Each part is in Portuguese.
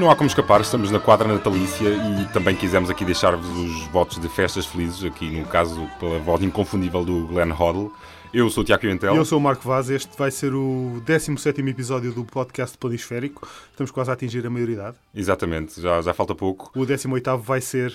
Não há como escapar, estamos na quadra natalícia e também quisemos aqui deixar-vos os votos de festas felizes, aqui no caso pela voz inconfundível do Glenn Hoddle. Eu sou o Tiago Pimentel. E eu sou o Marco Vaz. Este vai ser o 17 episódio do podcast Planisférico. Estamos quase a atingir a maioridade. Exatamente, já, já falta pouco. O 18 vai ser.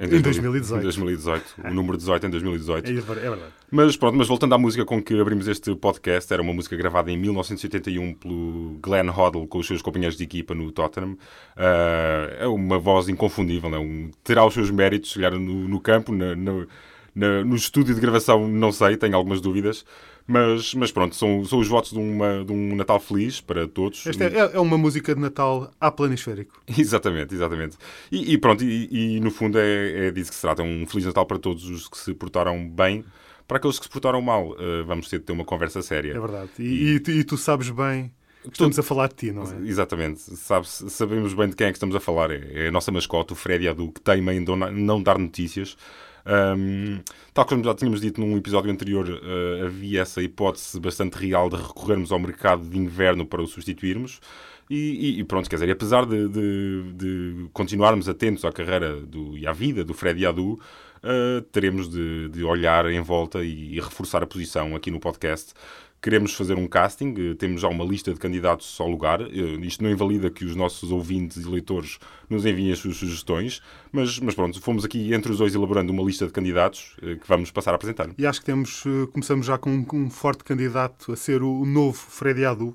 Em 2000 2018. Em 2018. O número 18 em 2018. É verdade. Mas pronto, mas voltando à música com que abrimos este podcast, era uma música gravada em 1981 pelo Glenn Hoddle com os seus companheiros de equipa no Tottenham. Ah, é uma voz inconfundível, é um, terá os seus méritos, se calhar no, no campo, na- na- na- no estúdio de gravação, não sei, tenho algumas dúvidas. Mas, mas pronto, são, são os votos de, uma, de um Natal feliz para todos. Esta é, é uma música de Natal a Planisférico. Exatamente, exatamente. E, e pronto, e, e no fundo é, é disso que se trata. Um Feliz Natal para todos os que se portaram bem. Para aqueles que se portaram mal, eh, vamos ter de ter uma conversa séria. É verdade. E, e tu- e tu sabes bem. que Estamos a falar de ti, não é? Exatamente. Sabe, sabemos bem de quem é que estamos a falar. É, é a nossa mascote, o Freddy Adu, que teima em não dar notícias. Ahm, tal como já tínhamos dito num episódio anterior, eh, havia essa hipótese bastante real de recorrermos ao mercado de inverno para o substituirmos. E, e- pronto, quer dizer, apesar de, de- de continuarmos atentos à carreira do, e à vida do Freddy Adu, eh, teremos de, de olhar em volta e, e reforçar a posição aqui no podcast. Queremos fazer um casting, eh, temos já uma lista de candidatos ao lugar. Eh, Isto não invalida que os nossos ouvintes e leitores nos enviem as suas sugestões, mas, mas pronto, fomos aqui entre os dois elaborando uma lista de candidatos eh, que vamos passar a apresentar. E acho que temos, começamos já com um, forte candidato a ser o, novo Freddy Adu.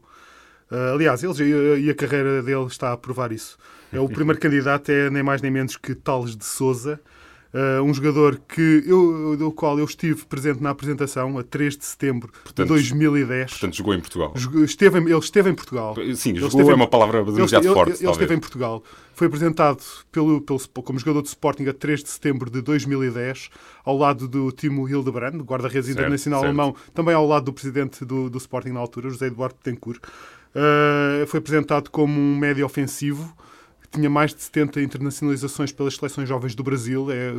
Aliás, ele, já- e a carreira dele está a provar isso. É o primeiro candidato é nem mais nem menos que Tales de Souza, eh, um jogador que eu, do qual eu estive presente na apresentação a 3 de setembro Portanto, de 2010. Portanto, jogou em Portugal. Esteve, em- ele esteve em Portugal. Sim, Ele jogou esteve é em- uma palavra ele, demasiado ele- forte, ele talvez. esteve em Portugal. Foi apresentado pelo, pelo, como jogador de Sporting a 3 de setembro de 2010, ao lado do Timo Hildebrand, guarda-redes internacional certo. alemão, também ao lado do presidente do, do Sporting na altura, José Eduardo Betancourt. Uh, foi apresentado como um médio ofensivo. Tinha mais de 70 internacionalizações pelas seleções jovens do Brasil. É,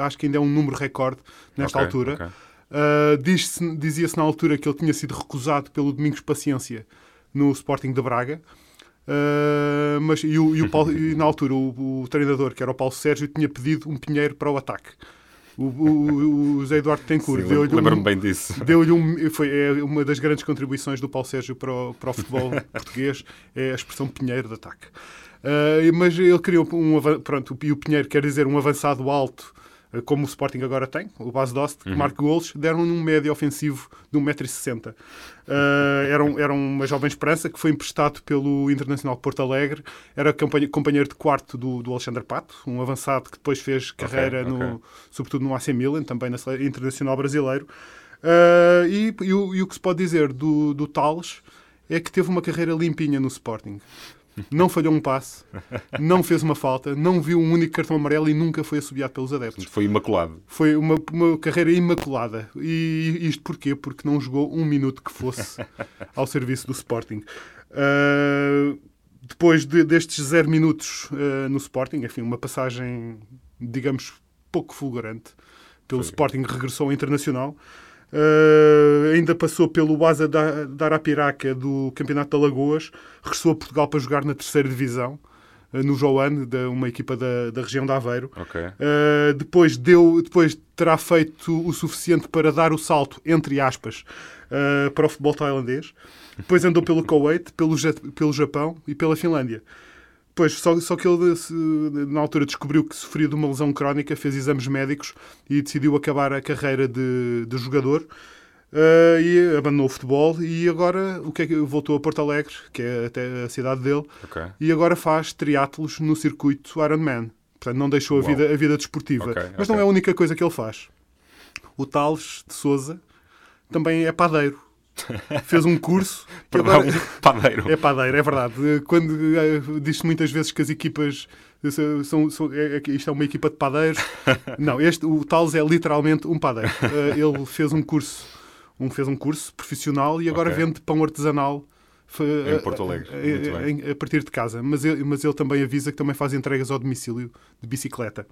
acho que ainda é um número recorde nesta Ok, altura. ok. Uh, Dizia-se na altura que ele tinha sido recusado pelo Domingos Paciência no Sporting de Braga. Uh, mas, e, o- e o Paulo- e na altura o, o treinador, que era o Paulo Sérgio, tinha pedido um pinheiro para o ataque. O, o, o José Eduardo Tencourt deu-lhe um, bem disso. deu-lhe um, foi é uma das grandes contribuições do Paulo Sérgio para o, para o futebol português, é a expressão pinheiro de ataque. Uh, mas ele criou um pronto, e o pinheiro quer dizer um avançado alto, uh, como o Sporting agora tem, o Bas Dost, que marca golos, deram-lhe um médio ofensivo de 1,60m. Uh, era, um- era uma jovem esperança que foi emprestado pelo Internacional de Porto Alegre, era companhe- companheiro de quarto do, do Alexandre Pato, um avançado que depois fez carreira, ok. No, sobretudo no AC Milan, também na Internacional Brasileiro. Uh, e, e o, e o que se pode dizer do, do Tales é que teve uma carreira limpinha no Sporting. Não falhou um passe, não fez uma falta, não viu um único cartão amarelo e nunca foi assobiado pelos adeptos. Foi imaculado. Foi uma, uma carreira imaculada. E isto porquê? Porque não jogou um minuto que fosse ao serviço do Sporting. Uh, depois de- destes zero minutos uh, no Sporting, enfim, uma passagem, digamos, pouco fulgurante, pelo Foi. Sporting regressou ao Internacional. Uh, ainda passou pelo Asa da, da Arapiraca do Campeonato de Alagoas, regressou a Portugal para jogar na terceira divisão, uh, no Joane, da, uma equipa da, da região de Aveiro. Ok. Uh, depois, deu, depois terá feito o suficiente para dar o salto, entre aspas, para o futebol tailandês. Depois andou pelo Kuwait, pelo, pelo Japão e pela Finlândia. Pois, só, só que ele na altura descobriu que sofria de uma lesão crónica, fez exames médicos e decidiu acabar a carreira de, de jogador. Uh, e abandonou o futebol e agora o que é que voltou a Porto Alegre, que é até a cidade dele, Ok. e agora faz triatlos no circuito Ironman. Portanto, não deixou a Uau. vida, a vida desportiva. Ok, Mas ok. não é a única coisa que ele faz. O Tales de Souza também é padeiro. Fez um curso. Perdão, agora- padeiro. É padeiro, é verdade. Quando eh, diz-se muitas vezes que as equipas são, são- são- é- é isto é uma equipa de padeiros. Não, este, o Tales é literalmente um padeiro. Eh, ele fez um curso, um, fez um curso profissional e agora Ok. vende pão artesanal. Em Porto Alegre. eh, eh, bem. em- a partir de casa. Mas ele, mas ele também avisa que também faz entregas ao domicílio de bicicleta.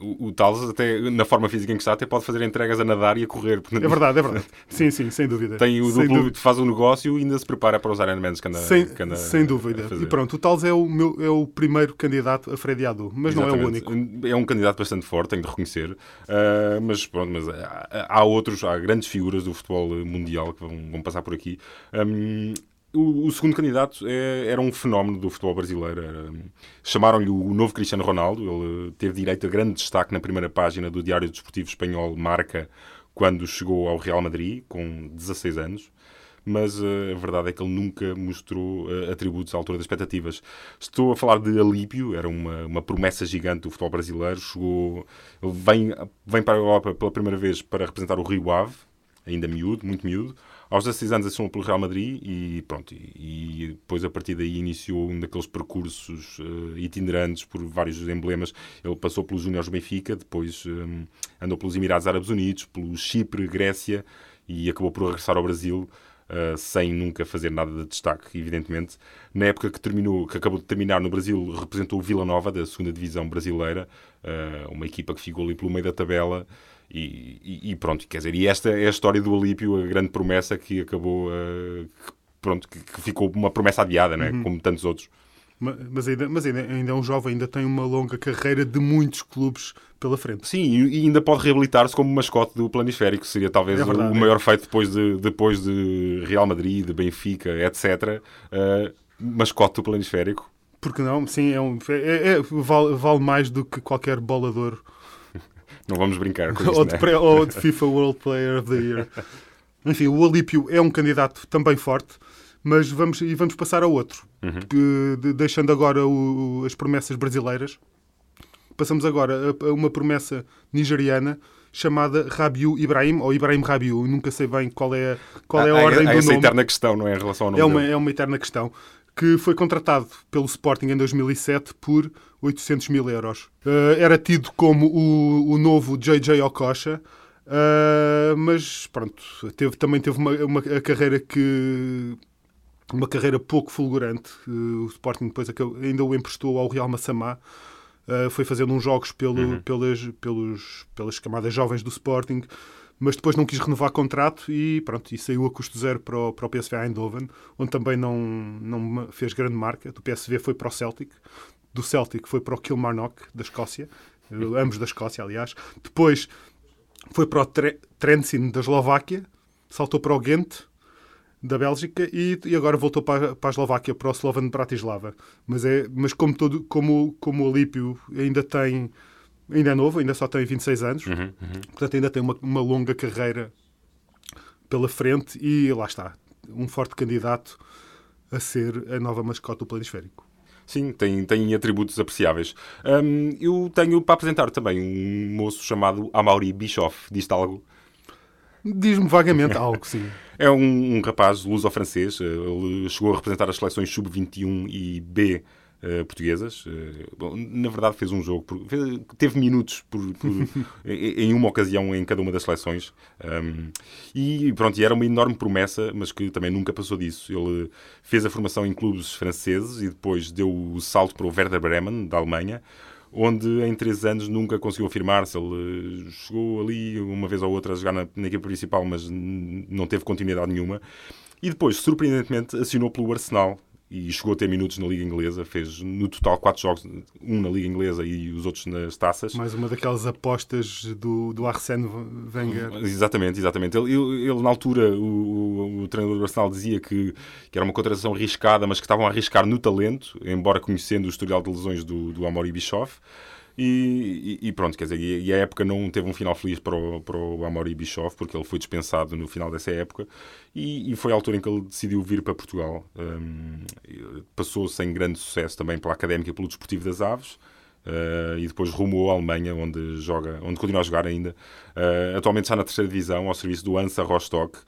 O, o Tales, até na forma física em que está, até pode fazer entregas a nadar e a correr. Portanto, É verdade, é verdade. Sim, sim, sem dúvida. Tem o duplo, dúvida. faz um negócio e ainda se prepara para os Ironmans que anda, Sem, que anda sem dúvida. E pronto, o Tales é o, meu, é o primeiro candidato a Freddy Adu, mas não é o Exatamente. único. É um candidato bastante forte, tenho de reconhecer. Ah, mas pronto, mas há, há outros, há grandes figuras do futebol mundial que vão, vão passar por aqui. Hum, o, o segundo candidato é- era um fenómeno do futebol brasileiro. Era- Chamaram-lhe o novo Cristiano Ronaldo. Ele teve direito a grande destaque na primeira página do Diário Desportivo Espanhol Marca quando chegou ao Real Madrid, com 16 anos mas eh, a verdade é que ele nunca mostrou eh, atributos à altura das expectativas. Estou a falar de Alípio, era uma, uma promessa gigante do futebol brasileiro. Chegou, vem, vem para a Europa pela primeira vez para representar o Rio Ave, ainda miúdo, muito miúdo. Aos 16 anos assinou pelo Real Madrid e pronto, e, e depois a partir daí iniciou um daqueles percursos eh, itinerantes por vários emblemas. Ele passou pelos Júniores Benfica, depois eh, andou pelos Emirados Árabes Unidos, pelo Chipre, Grécia e acabou por regressar ao Brasil uh, sem nunca fazer nada de destaque, evidentemente. Na época que terminou, que acabou de terminar no Brasil, representou o Vila Nova da segunda divisão brasileira, uh, uma equipa que ficou ali pelo meio da tabela. E, e- e pronto, quer dizer, e esta é a história do Alípio, a grande promessa que acabou, uh, que, pronto, que, que ficou uma promessa adiada, não é? como tantos outros. Ma- Mas, ainda, mas ainda, ainda é um jovem, ainda tem uma longa carreira de muitos clubes pela frente. Sim, e, ainda pode reabilitar-se como mascote do planisférico. Seria talvez É verdade, o, é. maior feito depois de, depois de Real Madrid, de Benfica, etc. Uh, mascote do planisférico. Porque não? Sim, é um, é, é- vale, vale mais do que qualquer bolador Não vamos brincar com ou, isto, de né? ou de FIFA World Player of the Year. Enfim, o Alípio é um candidato também forte, mas vamos, e vamos passar a outro. Uhum. Que, de- deixando agora o- as promessas brasileiras, passamos agora a, a uma promessa nigeriana chamada Rabiu Ibrahim, ou Ibrahim Rabiu, nunca sei bem qual é, qual é a ordem do essa nome. eterna questão, não é? Em relação ao nome É uma, dele. é uma eterna questão. Que foi contratado pelo Sporting em 2007 por 800 mil euros. Eh, era tido como o, o novo JJ Okocha, eh, mas pronto, teve, também teve uma, uma carreira que. Uma carreira pouco fulgurante. Eh, o Sporting depois ainda o emprestou ao Real Massamá. Foi fazendo uns jogos pelo, pelas, pelos, pelas camadas jovens do Sporting, mas depois não quis renovar contrato e pronto, e saiu a custo zero para o, para o PSV Eindhoven, onde também não, não fez grande marca. Do PSV foi para o Celtic, do Celtic foi para o Kilmarnock, da Escócia, eh, ambos da Escócia, aliás. Depois foi para o Tre Trenčín, da Eslováquia, saltou para o Ghent, da Bélgica e, e agora voltou para, para a Eslováquia, para o Slovan Bratislava. Mas, é, mas como, todo, como, como o Olímpio ainda tem ainda é novo, ainda só tem 26 anos, Uhum, portanto ainda tem uma, uma longa carreira pela frente e lá está, um forte candidato a ser a nova mascote do planisférico. Sim, tem, tem atributos apreciáveis. Hum, eu tenho para apresentar também um moço chamado Amaury Bischoff. Diz-te algo? Diz-me vagamente algo, sim. É um, um rapaz luso-francês. Ele chegou a representar as seleções sub-21 e B eh, portuguesas. Eh, bom, na verdade, fez um jogo. fez- teve minutos por, por- em uma ocasião em cada uma das seleções. Um, e pronto, e era uma enorme promessa, mas que também nunca passou disso. Ele fez a formação em clubes franceses e depois deu o salto para o Werder Bremen, da Alemanha onde em três anos nunca conseguiu afirmar-se. Ele eh, chegou ali uma vez ou outra a jogar na, na equipa principal, mas não teve continuidade nenhuma. E depois, surpreendentemente, assinou pelo Arsenal e chegou a ter minutos na Liga Inglesa. Fez no total quatro jogos, um na Liga Inglesa e os outros nas taças. Mais uma daquelas apostas do, do Arsène Wenger. Exatamente, exatamente. Ele, ele- ele, na altura, o, o- o treinador do Arsenal dizia que, que era uma contratação arriscada, mas que estavam a arriscar no talento, embora conhecendo o historial de lesões do, do Amori Bischoff. E, e- pronto, quer dizer, e, a época não teve um final feliz para o, para o Amori Bischoff, porque ele foi dispensado no final dessa época, e, foi a altura em que ele decidiu vir para Portugal. Hum, passou sem grande sucesso também pela Académica e pelo Desportivo das Aves, eh, e depois rumou à Alemanha, onde, joga, onde continua a jogar ainda. Eh, atualmente está na terceira divisão, ao serviço do Hansa Rostock.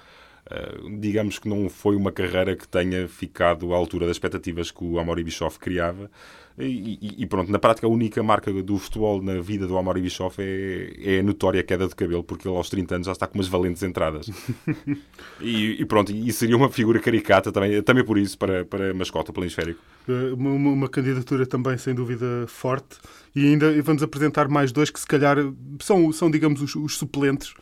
Uh, digamos que não foi uma carreira que tenha ficado à altura das expectativas que o Amaury Bischoff criava. E, e- e pronto, na prática, a única marca do futebol na vida do Amaury Bischoff é, é a notória queda de cabelo, porque ele aos 30 anos já está com umas valentes entradas. e, e pronto, e seria uma figura caricata também, também por isso, para, para mascota pelo hemisférico. Eh, Uma, uma- uma candidatura também, sem dúvida, forte. E ainda vamos apresentar mais dois que, se calhar, são, são digamos, os, os suplentes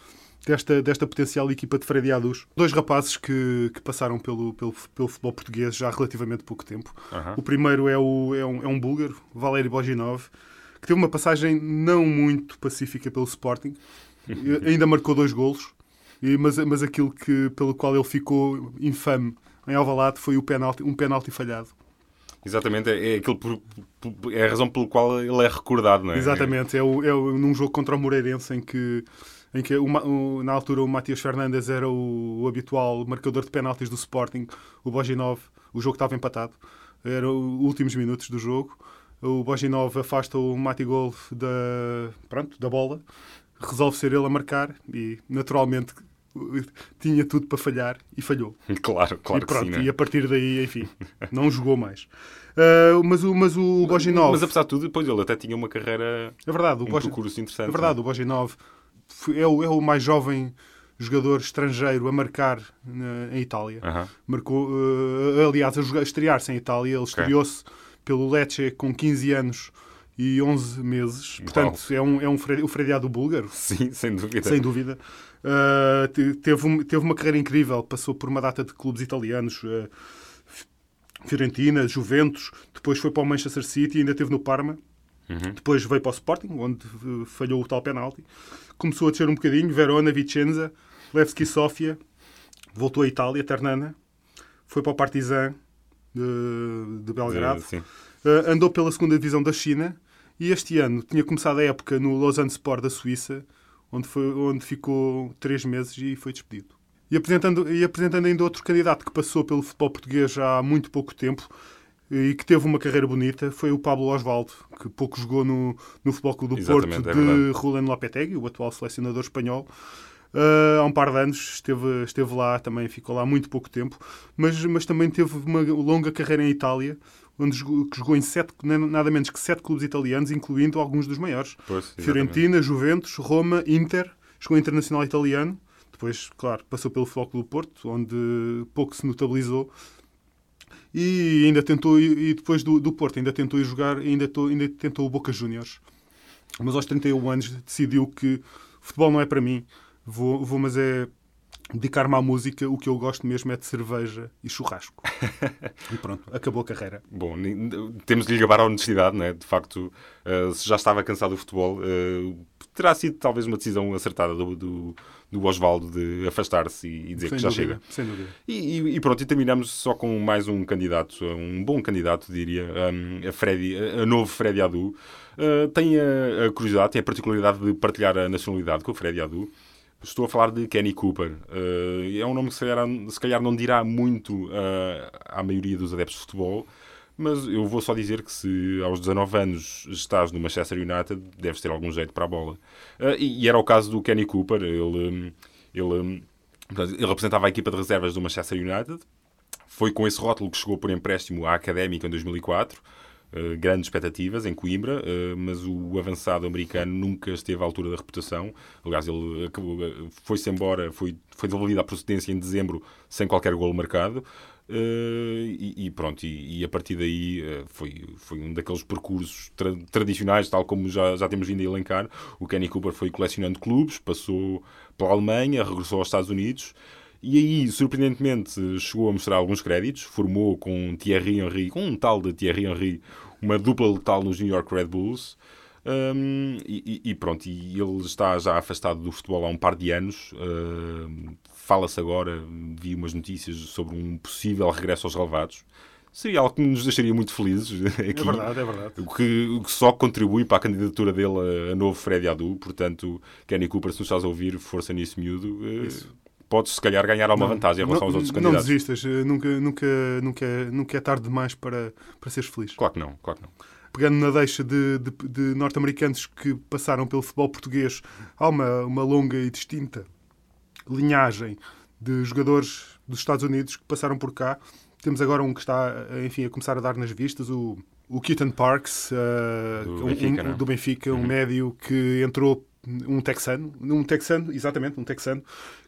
desta, desta potencial equipa de Freddy Adus. Dois rapazes que, que passaram pelo, pelo, pelo futebol português já há relativamente pouco tempo. Aham. O primeiro é, o, é, um, é um búlgaro, Valéry Boginov, que teve uma passagem não muito pacífica pelo Sporting. Ainda marcou dois golos, mas, mas aquilo que, pelo qual ele ficou infame em Alvalade foi o penalti, um penalti falhado. Exatamente, é, é, aquilo por- é a razão pelo qual ele é recordado, não é? Exatamente, é, o, é o- num jogo contra o Moreirense em que, em que o Ma- o- na altura o Matias Fernandes era o, o habitual marcador de penaltis do Sporting, o Boginov, o jogo estava empatado, eram os últimos minutos do jogo, o Boginov afasta o Matigol da, pronto, da bola, resolve ser ele a marcar e naturalmente tinha tudo para falhar e falhou. Claro, claro e que pronto, sim. não é? e a partir daí, enfim, não jogou mais. Ah, mas, o, mas o Boginov... Mas apesar de tudo, depois ele até tinha uma carreira, É verdade, o um percurso interessante. É verdade, o Boginov é o, é o mais jovem jogador estrangeiro a marcar na- em Itália. Aham. Marcou, eh, aliás, a, a estrear-se em Itália. Ele estreou-se pelo Lecce com 15 anos e 11 meses. Portanto, é, um, é um Fre- o Frediado búlgaro, Sim, sem dúvida. sem dúvida. Uh, te- teve, teve uma carreira incrível, passou por uma data de clubes italianos, uh, Fiorentina, Juventus, depois foi para o Manchester City e ainda esteve no Parma. Uhum. Depois veio para o Sporting, onde uh, falhou o tal penalti. Começou a descer um bocadinho, Verona, Vicenza, Levski Sofia, voltou à Itália, Ternana, foi para o Partizan de, de Belgrado. Uh, andou pela segunda divisão da China e este ano tinha começado a época no Lausanne Sport da Suíça, onde, foi, onde ficou três meses e foi despedido. E apresentando, e apresentando ainda outro candidato que passou pelo futebol português há muito pouco tempo e que teve uma carreira bonita, foi o Pablo Osvaldo, que pouco jogou no, no Futebol Clube do Porto Exatamente, é de. Julen Lopetegui, o atual selecionador espanhol. Uh, há um par de anos esteve, esteve lá, também ficou lá muito pouco tempo, mas, mas também teve uma longa carreira em Itália, onde jogou, que jogou em sete, nada menos que sete clubes italianos, incluindo alguns dos maiores. Pois. Fiorentina, Juventus, Roma, Inter, jogou internacional italiano. Depois, claro, passou pelo Futebol Clube do Porto, onde pouco se notabilizou. E ainda tentou, e depois do, do Porto, ainda tentou ir jogar, ainda, ainda tentou o Boca Juniors. Mas aos 31 anos decidiu que futebol não é para mim, vou, vou mas é dedicar-me à música, o que eu gosto mesmo é de cerveja e churrasco. e pronto, acabou a carreira. Bom, temos de lhe gabar a honestidade, né? de facto, eh, se já estava cansado do futebol, eh, terá sido talvez uma decisão acertada do, do, do Osvaldo de afastar-se e, e dizer Sem que já dúvida, chega. sem dúvida. E, e- e pronto, e terminamos só com mais um candidato, um bom candidato, diria, um, a, Freddy, a, a novo Freddy Adu. Uh, tem a, a curiosidade, tem a particularidade de partilhar a nacionalidade com o Freddy Adu. Estou a falar de Kenny Cooper. Uh, é um nome que se calhar, se calhar não dirá muito uh, à maioria dos adeptos de futebol, mas eu vou só dizer que se aos 19 anos estás no Manchester United, deves ter algum jeito para a bola. Uh, e, e era o caso do Kenny Cooper. Ele, ele, ele representava a equipa de reservas do Manchester United. Foi com esse rótulo que chegou por empréstimo à Académica em 2004. Uh, grandes expectativas em Coimbra, uh, mas o avançado americano nunca esteve à altura da reputação. Aliás, ele acabou- uh, foi-se embora, foi, foi devolvido à procedência em dezembro sem qualquer golo marcado. Uh, e, e pronto, e, e a partir daí uh, foi, foi um daqueles percursos tra- tradicionais, tal como já, já temos vindo a elencar. O Kenny Cooper foi colecionando clubes, passou pela Alemanha, regressou aos Estados Unidos e aí, surpreendentemente, chegou a mostrar alguns créditos. Formou com Thierry Henry, com um tal de Thierry Henry, uma dupla letal nos New York Red Bulls. Um, e, e- pronto, e ele está já afastado do futebol há um par de anos. Um, Fala-se agora, vi umas notícias sobre um possível regresso aos relevados. Seria algo que nos deixaria muito felizes aqui. É verdade, é verdade. O que, o que só contribui para a candidatura dele a, a novo Freddy Adu. Portanto, Kenny Cooper, se nos estás a ouvir, força nisso, miúdo. eh, Podes, se calhar, ganhar alguma vantagem em relação aos outros não candidatos. desistas, eh, nunca, nunca, nunca, nunca é tarde demais para, para seres feliz. Claro que não, claro que não. pegando na deixa de, de- de norte-americanos que passaram pelo futebol português, há uma, uma longa e distinta linhagem de jogadores dos Estados Unidos que passaram por cá. Temos agora um que está, enfim, a começar a dar nas vistas, o, o Keaton Parks, eh, Do um- Benfica, um- não é? do Benfica, um médio que entrou, um texano, um texano, exatamente, um texano,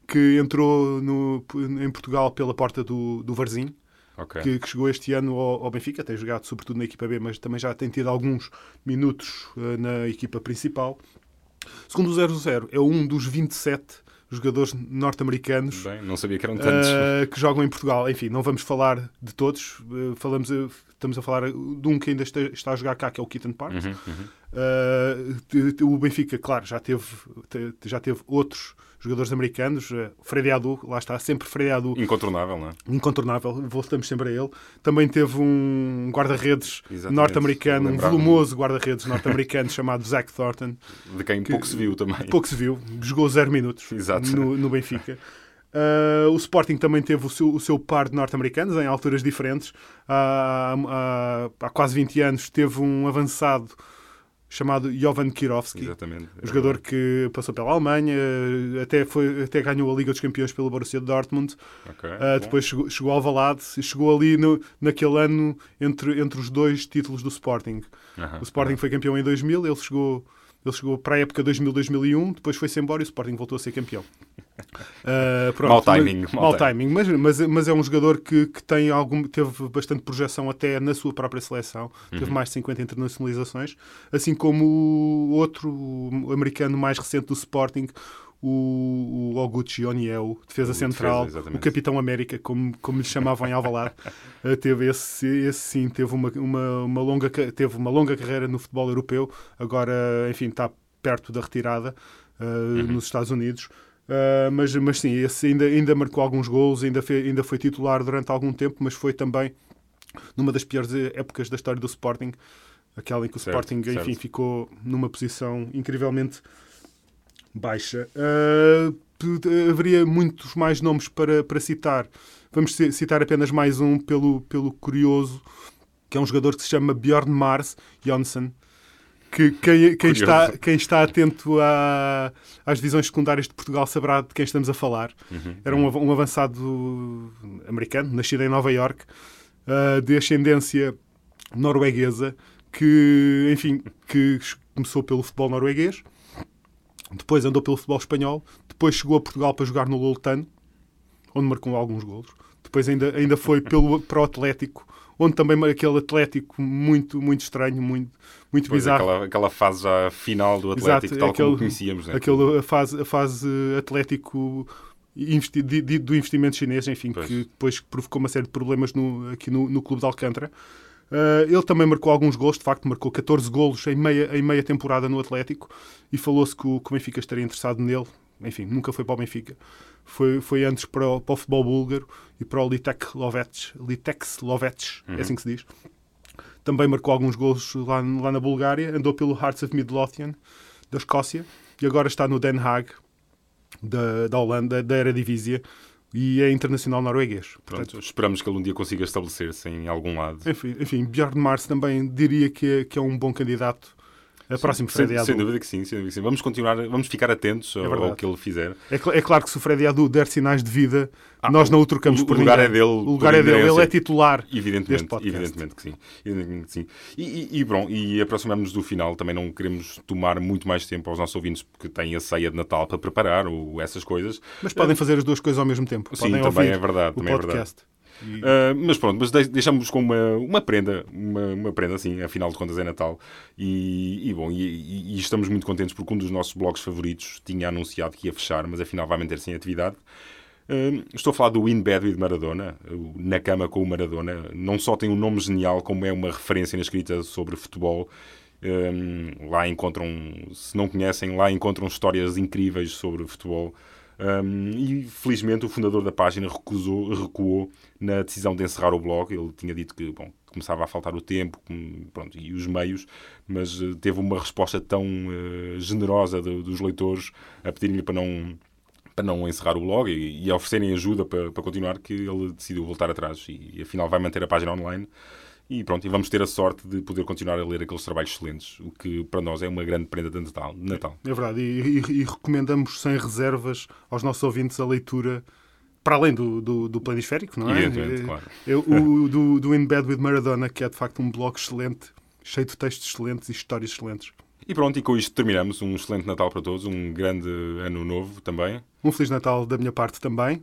que entrou no, em Portugal pela porta do, do Varzim, Ok. que, que chegou este ano ao, ao Benfica, tem jogado sobretudo na equipa B, mas também já tem tido alguns minutos eh, na equipa principal. Segundo o 00, é um dos 27 jogadores norte-americanos não sabia que eram tantos. eh, que jogam em Portugal. Enfim, não vamos falar de todos, eh, falamos, estamos a falar de um que ainda está, está a jogar cá, que é o Keaton Parks. Uhum, uhum. Uh, o Benfica, claro, já teve, te- já teve outros jogadores americanos. Uh, Freddy Adu, lá está, sempre Freddy Adu, Incontornável, não é? incontornável, voltamos sempre a ele. Também teve um guarda-redes norte-americano, um volumoso guarda-redes norte-americano chamado Zach Thornton. De quem pouco se viu também. Pouco se viu, jogou zero minutos no, no Benfica. Uh, o Sporting também teve o seu, o seu par de norte-americanos em alturas diferentes. Há, há- há quase 20 anos teve um avançado chamado Jovan Kirovski. Exatamente. Um jogador que passou pela Alemanha, até, foi, até ganhou a Liga dos Campeões pelo Borussia Dortmund. Ok, Uh, depois chegou, chegou ao Valade e chegou ali no, naquele ano entre, entre os dois títulos do Sporting. Aham, O Sporting foi campeão em 2000, ele chegou, ele chegou para a época 2000-2001, depois foi-se embora e o Sporting voltou a ser campeão. Uh, pronto, Mau timing, Mas, mau mau timing, mas, mas, mas é um jogador que, que tem algum, teve bastante projeção até na sua própria seleção. Uhum. Teve mais de 50 internacionalizações, assim como o outro americano mais recente do Sporting, o, o Oguchi Oniel, defesa O central, defesa, o Capitão América, como, como lhe chamavam em Alvalade. Uh, teve esse, esse sim, teve uma, uma, uma longa, teve uma longa carreira no futebol europeu, agora, enfim, está perto da retirada uh, nos Estados Unidos. Uh, mas, mas sim, esse ainda, ainda marcou alguns gols, ainda, fe- ainda foi titular durante algum tempo, mas foi também numa das piores épocas da história do Sporting, aquela em que o Certo, Sporting, enfim, certo. ficou numa posição incrivelmente baixa. Uh, haveria muitos mais nomes para, para citar. Vamos ci- citar apenas mais um pelo, pelo curioso, que é um jogador que se chama Bjorn Mars Jonsson. Que quem, quem, está, quem está atento à- às divisões secundárias de Portugal saberá de quem estamos a falar. Uhum. Era um, av- um avançado americano, nascido em Nova York, uh, de ascendência norueguesa, que, enfim, que começou pelo futebol norueguês, depois andou pelo futebol espanhol, depois chegou a Portugal para jogar no Loltano, onde marcou alguns golos. Depois ainda, ainda foi pelo, para o Atlético, onde também aquele Atlético muito, muito estranho, muito, muito Depois bizarro. aquela, aquela fase já final do Atlético, Exato, tal aquele- como conhecíamos. Né? Aquele, a, fase, a fase Atlético investi- de- de- do investimento chinês, enfim, Pois. que depois provocou uma série de problemas no- aqui no, no clube de Alcântara. Ah, ele também marcou alguns golos, de facto, marcou 14 golos em meia, em meia temporada no Atlético e falou-se que o, que o Benfica estaria interessado nele. Enfim, nunca foi para o Benfica. Foi, foi antes para o, para o futebol búlgaro e para o Litek Lovets. Litex Lovets, é assim que se diz. Também marcou alguns golos lá, lá na Bulgária. Andou pelo Hearts of Midlothian, da Escócia. E agora está no Den Haag, da, da Holanda, da Eredivisie. E é internacional norueguês. Portanto, Pronto, esperamos que ele um dia consiga estabelecer-se em algum lado. enfim, enfim, Bjorn Mars também diria que é, que é um bom candidato a próximo Sem, Freddy sem Adu. dúvida que sim, sem dúvida que sim. Vamos continuar, vamos ficar atentos ao, verdade. ao que ele fizer. É, cl- é claro que se o Freddy Adu der sinais de vida, nós não o trocamos Ah, o- por o lugar ninguém. é dele, O lugar é dele. Ele é titular. Evidentemente, podcast. evidentemente que sim. Evidentemente que sim. E, e, e, bom, e aproximamos-nos do final. Também não queremos tomar muito mais tempo aos nossos ouvintes porque têm a ceia de Natal para preparar ou essas coisas. Mas podem fazer as duas coisas ao mesmo tempo. Sim, podem também é verdade, também é verdade. Uh, mas pronto, mas deix- deixamos com uma, uma prenda, uma, uma prenda assim, afinal de contas é Natal. E, e bom, e, e- estamos muito contentes porque um dos nossos blogs favoritos tinha anunciado que ia fechar, mas afinal vai manter-se em atividade. Uh, estou a falar do In Bed with Maradona, Na Cama com o Maradona. Não só tem um nome genial, como é uma referência na escrita sobre futebol. Um, lá encontram, se não conhecem, lá encontram histórias incríveis sobre futebol. Um, e felizmente o fundador da página recusou, recuou na decisão de encerrar o blog. Ele tinha dito que bom, começava a faltar o tempo pronto, e os meios, mas eh, teve uma resposta tão eh, generosa do- dos leitores a pedirem-lhe para não, para não encerrar o blog e, e oferecerem ajuda para, para continuar que ele decidiu voltar atrás e, afinal vai manter a página online. E pronto, e vamos ter a sorte de poder continuar a ler aqueles trabalhos excelentes, o que para nós é uma grande prenda de Natal. Natal. É verdade, e, e- e recomendamos sem reservas aos nossos ouvintes a leitura, para além do, do, do planisférico, não é? Evidentemente, É- claro. é o do, do In Bed with Maradona, que é de facto um blog excelente, cheio de textos excelentes e histórias excelentes. E pronto, e com isto terminamos. Um excelente Natal para todos, um grande ano novo também. Um Feliz Natal da minha parte também.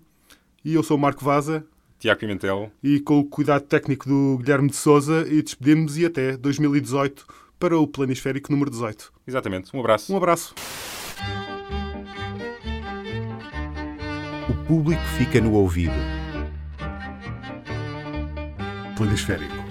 E eu sou o Marco Vaza, Tiago Pimentel, e com o cuidado técnico do Guilherme de Souza, e despedimos e até 2018 para o Planisférico número 18. exatamente. Um abraço. Um abraço. O público fica no ouvido. Planisférico.